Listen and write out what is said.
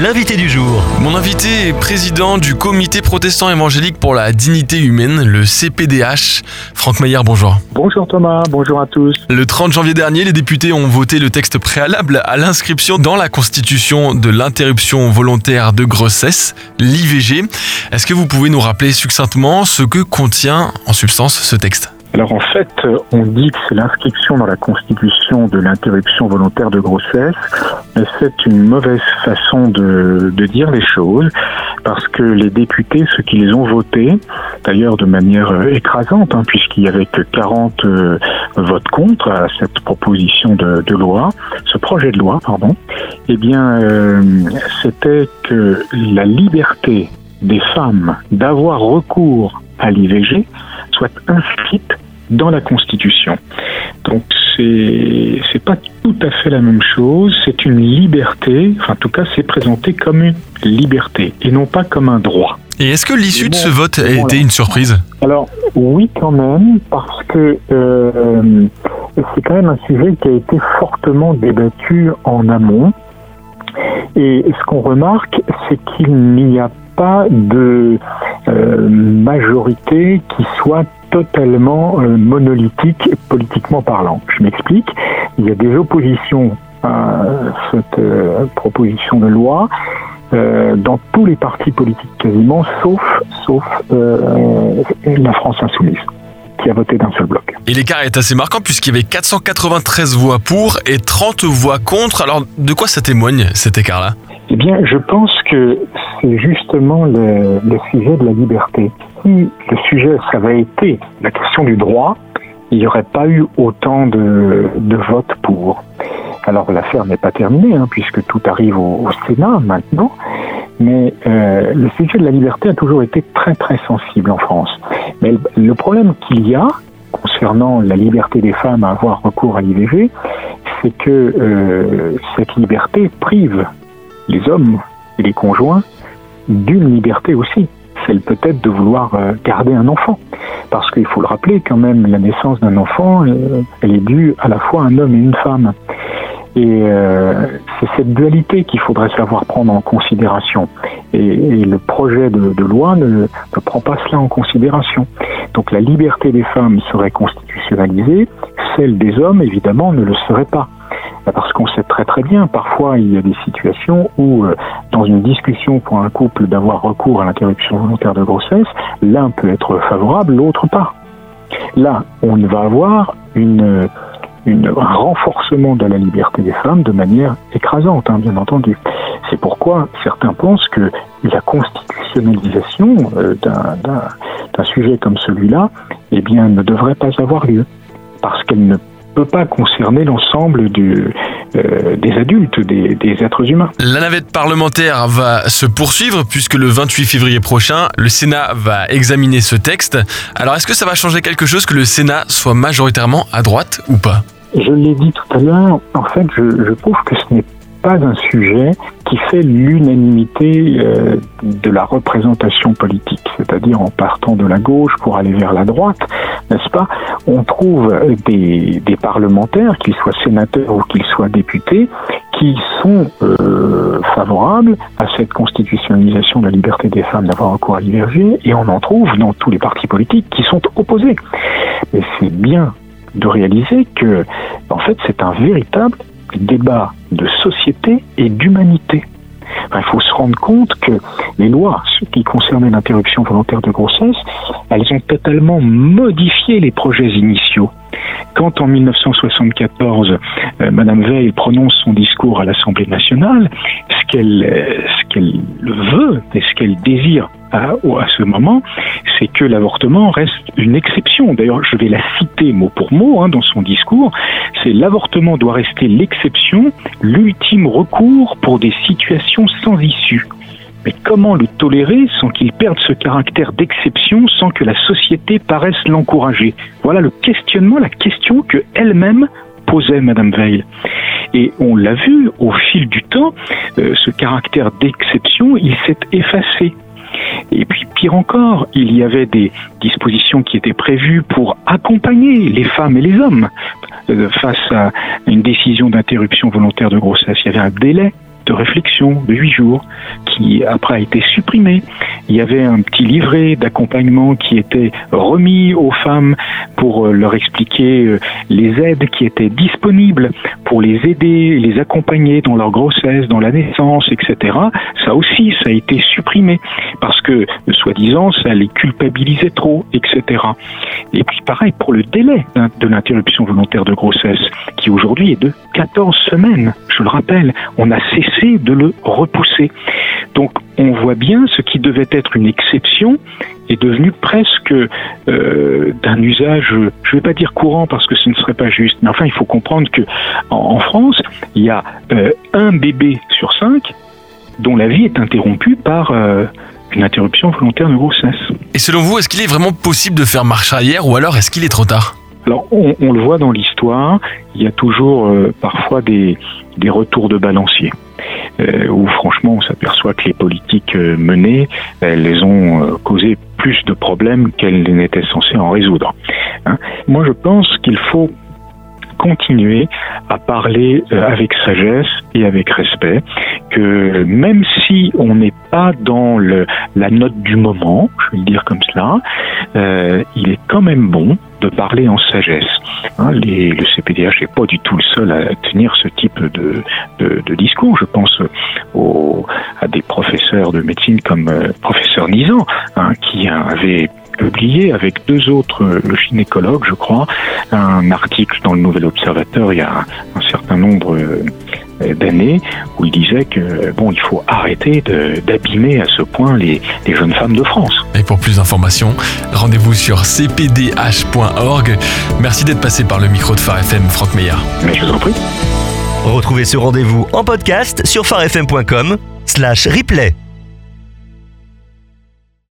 L'invité du jour. Mon invité est président du comité protestant évangélique pour la dignité humaine, le CPDH. Franck Maillard, bonjour. Bonjour Thomas, bonjour à tous. Le 30 janvier dernier, les députés ont voté le texte préalable à l'inscription dans la Constitution de l'interruption volontaire de grossesse, l'IVG. Est-ce que vous pouvez nous rappeler succinctement ce que contient en substance ce texte? Alors en fait, on dit que c'est l'inscription dans la Constitution de l'interruption volontaire de grossesse, mais c'est une mauvaise façon de, dire les choses, parce que les députés, ceux qui les ont votés, d'ailleurs de manière euh, écrasante, hein, puisqu'il y avait que 40 euh, votes contre à cette proposition de, loi, ce projet de loi, pardon, eh bien, euh, c'était que la liberté des femmes d'avoir recours à l'IVG soit inscrite dans la Constitution. Donc c'est c'est pas tout à fait la même chose. C'est une liberté. Enfin, en tout cas, c'est présenté comme une liberté et non pas comme un droit. Et est-ce que l'issue de ce vote a été une surprise? Alors oui, quand même, parce que euh, c'est quand même un sujet qui a été fortement débattu en amont. Et ce qu'on remarque, c'est qu'il n'y a pas de euh, majorité qui soit totalement euh, monolithique politiquement parlant. Je m'explique. Il y a des oppositions à cette euh, proposition de loi dans tous les partis politiques quasiment, sauf, sauf la France insoumise qui a voté d'un seul bloc. Et l'écart est assez marquant puisqu'il y avait 493 voix pour et 30 voix contre. Alors de quoi ça témoigne cet écart-là? Eh bien, je pense que c'est justement le, le, sujet de la liberté. Si le sujet, avait été la question du droit, il n'y aurait pas eu autant de, votes pour. Alors l'affaire n'est pas terminée, hein, puisque tout arrive au, au Sénat maintenant, mais euh, le sujet de la liberté a toujours été très très sensible en France. Mais le, problème qu'il y a concernant la liberté des femmes à avoir recours à l'IVG, c'est que euh, cette liberté prive les hommes et les conjoints d'une liberté aussi, celle peut-être de vouloir euh, garder un enfant. Parce qu'il faut le rappeler quand même, la naissance d'un enfant, euh, elle est due à la fois à un homme et une femme. Et euh, c'est cette dualité qu'il faudrait savoir prendre en considération. Et, le projet de, loi ne, prend pas cela en considération. Donc la liberté des femmes serait constitutionnalisée, celle des hommes, évidemment, ne le serait pas. Parce qu'on sait très très bien, parfois il y a des situations où, dans une discussion pour un couple d'avoir recours à l'interruption volontaire de grossesse, l'un peut être favorable, l'autre pas. Là, on va avoir un renforcement de la liberté des femmes de manière écrasante, hein, bien entendu. C'est pourquoi certains pensent que la constitutionnalisation euh, d'un sujet comme celui-là, eh ne devrait pas avoir lieu, parce qu'elle ne peut pas concerner l'ensemble euh, des adultes, des, des, êtres humains. La navette parlementaire va se poursuivre puisque le 28 février prochain, le Sénat va examiner ce texte. Alors est-ce que ça va changer quelque chose que le Sénat soit majoritairement à droite ou pas? Je l'ai dit tout à l'heure, en fait je, je trouve que ce n'est pas un sujet qui fait l'unanimité euh, de la représentation politique, c'est-à-dire en partant de la gauche pour aller vers la droite, n'est-ce pas On trouve des, des parlementaires, qu'ils soient sénateurs ou qu'ils soient députés, qui sont euh, favorables à cette constitutionnalisation de la liberté des femmes d'avoir recours à l'IVG, et on en trouve dans tous les partis politiques qui sont opposés. Mais c'est bien de réaliser que, en fait, c'est un véritable débat de société et d'humanité. il faut se rendre compte que les lois qui concernaient l'interruption volontaire de grossesse, elles ont totalement modifié les projets initiaux. Quand en 1974, euh, Madame Veil prononce son discours à l'Assemblée nationale, ce qu'elle euh, veut et ce qu'elle désire à, à ce moment, c'est que l'avortement reste une exception. D'ailleurs, je vais la citer mot pour mot hein, dans son discours. C'est l'avortement doit rester l'exception, l'ultime recours pour des situations sans issue. Mais comment le tolérer sans qu'il perde ce caractère d'exception, sans que la société paraisse l'encourager? Voilà le questionnement, la question que elle-même posait Madame Veil. Et on l'a vu au fil du temps, euh, ce caractère d'exception, il s'est effacé. Et puis pire encore, il y avait des dispositions qui étaient prévues pour accompagner les femmes et les hommes euh, face à une décision d'interruption volontaire de grossesse. Il y avait un délai de réflexion de huit jours qui après a été supprimé. Il y avait un petit livret d'accompagnement qui était remis aux femmes pour euh, leur expliquer euh, les aides qui étaient disponibles pour les aider, les accompagner dans leur grossesse, dans la naissance, etc. Ça aussi, ça a été supprimé parce que, soi-disant, ça les culpabilisait trop, etc. Et puis pareil pour le délai de l'interruption volontaire de grossesse, qui aujourd'hui est de 14 semaines. Je le rappelle, on a cessé de le repousser. Donc on voit bien ce qui devait être une exception est devenu presque euh, d'un usage, je ne vais pas dire courant parce que ce ne serait pas juste, mais enfin il faut comprendre que en, France, il y a euh, un bébé sur cinq dont la vie est interrompue par euh, une interruption volontaire de grossesse. Et selon vous, est-ce qu'il est vraiment possible de faire marche arrière ou alors est-ce qu'il est trop tard? Alors, on, on, le voit dans l'histoire, il y a toujours parfois des, des retours de balancier. Euh, où franchement on s'aperçoit que les politiques euh, menées, elles ont euh, causé plus de problèmes qu'elles n'étaient censées en résoudre. Hein. Moi je pense qu'il faut continuer à parler avec sagesse et avec respect, que même si on n'est pas dans la note du moment, je vais le dire comme cela, euh, il est quand même bon de parler en sagesse. Hein, le CPDH n'est pas du tout le seul à tenir ce type de, discours. Je pense aux, à des professeurs de médecine comme euh, professeur Nizan, hein, qui avait publié avec deux autres euh, gynécologues, je crois, un article dans le Nouvel Observateur il y a un certain nombre euh, d'années où il disait que bon, il faut arrêter d'abîmer à ce point les, les, jeunes femmes de France. Et pour plus d'informations, rendez-vous sur cpdh.org. Merci d'être passé par le micro de Phare FM, Franck Meillard. Mais je vous en prie. Retrouvez ce rendez-vous en podcast sur farfm.com/replay.